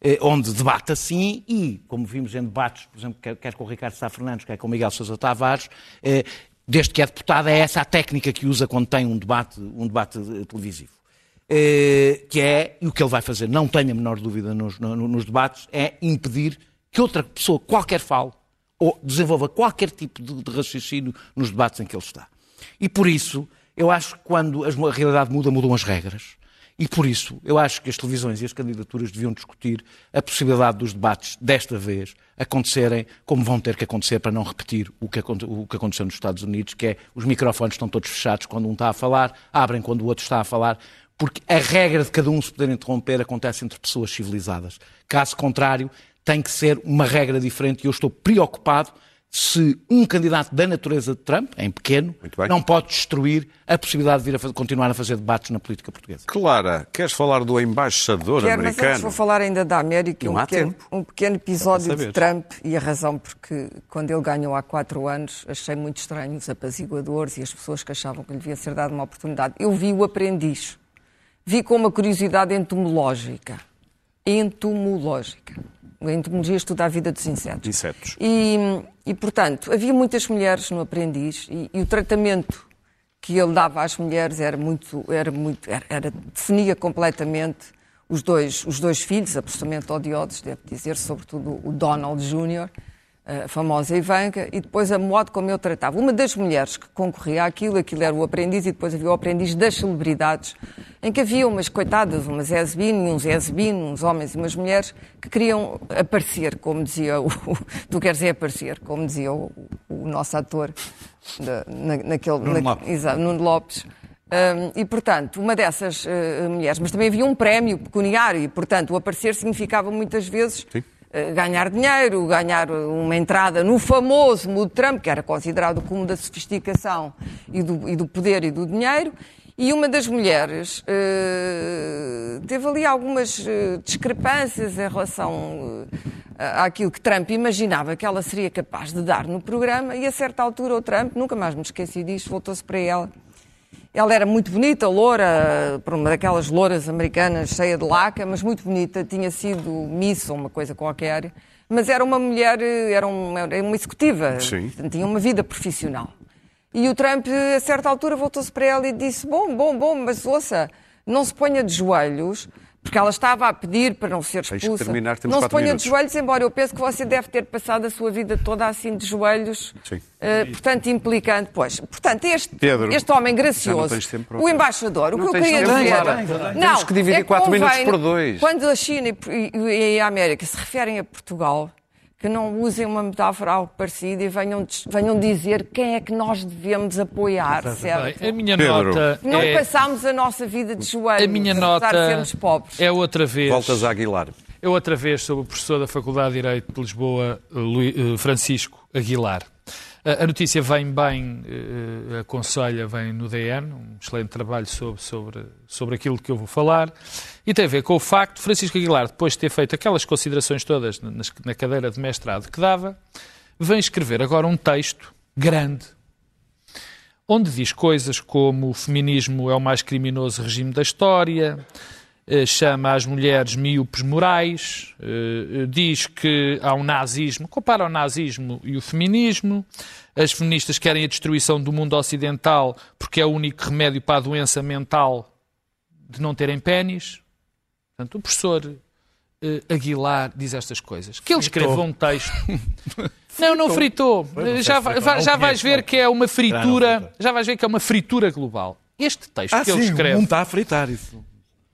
eh, onde debate assim, e, como vimos em debates, por exemplo, quer, quer com o Ricardo Sá Fernandes, quer com o Miguel Sousa Tavares, eh, desde que é deputado, é essa a técnica que usa quando tem um debate, um debate eh, televisivo. Eh, que é, e o que ele vai fazer, não tenho a menor dúvida nos, no- nos debates, é impedir que outra pessoa qualquer fale ou desenvolva qualquer tipo de, de raciocínio nos debates em que ele está. E por isso, eu acho que quando a realidade muda, mudam as regras. E por isso, eu acho que as televisões e as candidaturas deviam discutir a possibilidade dos debates, desta vez, acontecerem como vão ter que acontecer para não repetir o que aconteceu nos Estados Unidos, que é os microfones estão todos fechados quando um está a falar, abrem quando o outro está a falar, porque a regra de cada um se poder interromper acontece entre pessoas civilizadas. Caso contrário, tem que ser uma regra diferente e eu estou preocupado se um candidato da natureza de Trump, em pequeno, não pode destruir a possibilidade de vir a fazer- continuar a fazer debates na política portuguesa. Clara, queres falar do embaixador Quero, mas antes americano? vou falar ainda da América, Não um pequeno, tempo. um pequeno episódio de. Trump e a razão porque quando ele ganhou há quatro anos achei muito estranho os apaziguadores e as pessoas que achavam que lhe devia ser dada uma oportunidade. Eu vi o aprendiz, vi com uma curiosidade entomológica, entomológica. A entomologia estuda a vida dos insetos. Insetos. E, e, portanto, havia muitas mulheres no aprendiz e, e o tratamento que ele dava às mulheres era muito, era muito, era, era- definia completamente os dois, os dois filhos, absolutamente odiosos, devo dizer, sobretudo o Donald Jr., a famosa Ivanka, e depois a modo como eu tratava. Uma das mulheres que concorria àquilo, aquilo era o aprendiz, e depois havia o aprendiz das celebridades, em que havia umas coitadas, umas Ezbin e uns Ezbin, uns homens e umas mulheres, que queriam aparecer, como dizia o. Tu queres é aparecer, como dizia o, o nosso ator da- na, naquele. Nuno na- Lopes. Exato, Nuno Lopes. Hum, e, portanto, uma dessas eh, mulheres, mas também havia um prémio pecuniário, e, portanto, o aparecer significava muitas vezes Sim. Eh, ganhar dinheiro, ganhar uma entrada no famoso mundo Trump, que era considerado o cúmulo da sofisticação e do, e do poder e do dinheiro. E uma das mulheres eh, teve ali algumas eh, discrepâncias em relação eh, àquilo que Trump imaginava que ela seria capaz de dar no programa, e a certa altura o Trump, nunca mais me esqueci disto, voltou-se para ela Ela era muito bonita, loura, por uma daquelas louras americanas cheia de laca, mas muito bonita. Tinha sido miss ou uma coisa qualquer. Mas era uma mulher, era uma, era uma executiva. Sim. Tinha uma vida profissional. E o Trump, a certa altura, voltou-se para ela e disse: Bom, bom, bom, mas ouça, não se ponha de joelhos, porque ela estava a pedir para não ser Tens que expulsa. terminar, temos não se ponha minutos. de joelhos, embora eu penso que você deve ter passado a sua vida toda assim de joelhos, eh, portanto, implicando. Pois, portanto, este, Pedro, este homem não gracioso, para o embaixador, o Não que eu queria dizer. Clara. Temos que dividir é quatro convém, minutos por dois. Quando a China e a América se referem a Portugal, que não usem uma metáfora algo parecida e venham, venham dizer quem é que nós devemos apoiar, certo? Bem, a minha Pedro. nota Não é, passámos a nossa vida de joelhos, a minha apesar nota de sermos pobres. é outra vez. Voltas a Aguilar. É outra vez sobre o professor da Faculdade de Direito de Lisboa, eh, Francisco Aguilar. A a notícia vem bem, eh, aconselha, vem no DN, um excelente trabalho sobre, sobre, sobre aquilo que eu vou falar, e tem a ver com o facto de Francisco Aguilar, depois de ter feito aquelas considerações todas na, na cadeira de mestrado que dava, vem escrever agora um texto grande, onde diz coisas como o feminismo é o mais criminoso regime da história, eh, chama as mulheres míopes morais, eh, eh, diz que há um nazismo, compara o nazismo e o feminismo, as feministas querem a destruição do mundo ocidental porque é o único remédio para a doença mental de não terem pênis. Portanto, o professor eh, Aguilar diz estas coisas. Que ele escreveu um texto. Não, não fritou. não já fritou. Não já vais ver não. que é uma fritura. não Já vais ver que é uma fritura global. Este texto Ah, que ele sim, escreve. mundo está a fritar isso.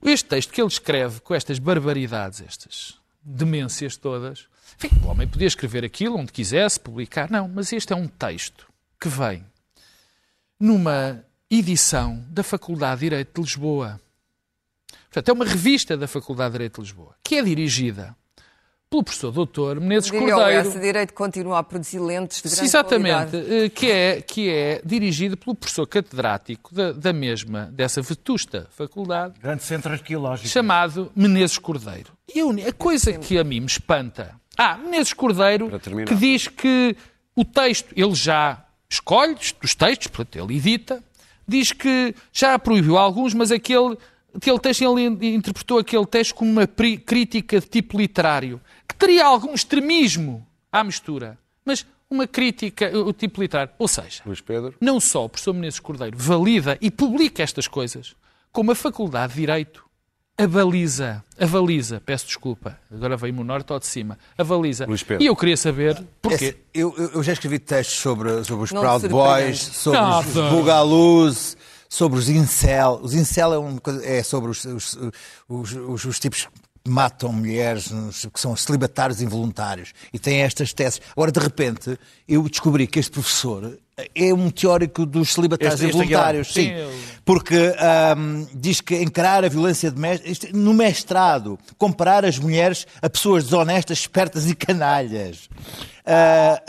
Este texto que ele escreve com estas barbaridades, estas demências todas, enfim, o homem podia escrever aquilo onde quisesse, publicar. Não, mas este é um texto que vem numa edição da Faculdade de Direito de Lisboa. Portanto, é uma revista da Faculdade de Direito de Lisboa, que é dirigida pelo professor doutor Menezes Diria Cordeiro. esse direito continua a produzir lentes de grande Exatamente, qualidade. eh, que é, que é dirigido pelo professor catedrático da, da mesma, dessa vetusta faculdade, Grande centro arqueológico. chamado Menezes Cordeiro. E a, coisa que a mim me espanta. Ah, Menezes Cordeiro, que diz que o texto, ele já escolhe os textos, portanto, ele edita, diz que já proibiu alguns, mas aquele, aquele texto, ele interpretou aquele texto como uma crítica de tipo literário, que teria algum extremismo à mistura, mas uma crítica, o tipo literário. Ou seja, Luís Pedro. não só o professor Menezes Cordeiro valida e publica estas coisas, como a Faculdade de Direito avaliza, avaliza, peço desculpa, agora veio-me o norte ou de cima, avaliza. Luís Pedro. E eu queria saber porquê. Esse- eu, eu- eu já escrevi textos sobre, sobre os Não Proud. Boys, sobre Nada. os Bugalus, sobre os Incel. Os Incel é, coisa- é sobre os, os, os, os- os tipos matam mulheres, que são celibatários involuntários. E têm estas teses. Agora, de repente, eu descobri que este professor é um teórico dos celibatários Este- este involuntários. Sim, Sim, ele- porque ahm, diz que encarar a violência doméstica, no mestrado, comparar as mulheres a pessoas desonestas, espertas e canalhas. Ah,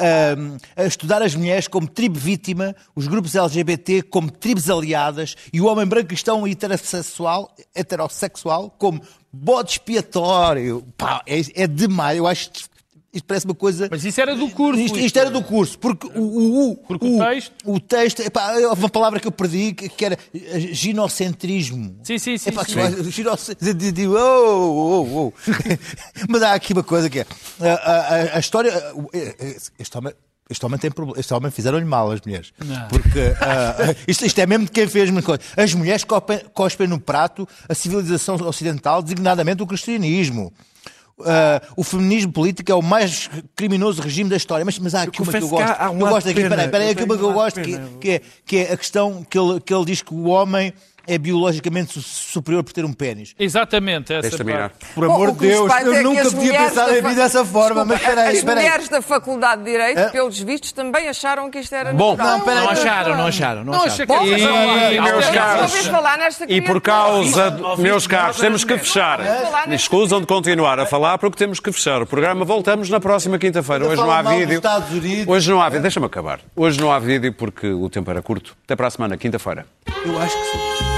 a estudar as mulheres como tribo vítima, os grupos LGBT como tribos aliadas e o homem branco cristão heterossexual, heterossexual como bode expiatório. Pá, é, é demais. Eu acho que isto parece uma coisa. Mas isso era do curso. Isto, isto era do curso, porque o, o, o, Porque o texto- o texto, epá, houve uma palavra que eu perdi que que era eh, ginocentrismo. Sim, sim, sim. Epá, sim. que faz- ginoce- de- de- de- oh, oh, oh. Mas há aqui uma coisa que é a, a- a história. eh, Este homem. Este homem tem problema. Este homem fizeram-lhe mal as mulheres. Não. Porque ah, isto, isto é mesmo de quem fez uma coisa. As mulheres cospem, cospem no prato a civilização ocidental, designadamente o cristianismo. Ah, o feminismo político é o mais criminoso regime da história. Mas, mas há aqui uma que eu que gosto. um eu gosto aqui. Peraí, peraí, aqui uma que eu gosto que, que é, que é a questão que ele, que ele diz que o homem é biologicamente su- superior por ter um pênis. Exatamente, essa Tens de terminar. parte. Por amor de Deus, é eu que nunca podia pensar da em fa- mim dessa forma, mas Desculpa, peraí, As peraí. mulheres da Faculdade de Direito, Ah. pelos vistos, também acharam que isto era Bom, natural. não, peraí. Não acharam, não acharam. Não Não acharam. acha que Bom, é- mas E, eu- meus eu caros, E por causa, de, meus caros, temos que fechar. Escusam de continuar a falar porque temos que fechar o programa. Voltamos na próxima quinta-feira. Hoje não há vídeo. Hoje não há vídeo. Deixa-me acabar. Hoje não há vídeo porque o tempo era curto. Até para a semana, quinta-feira. Eu acho que sim.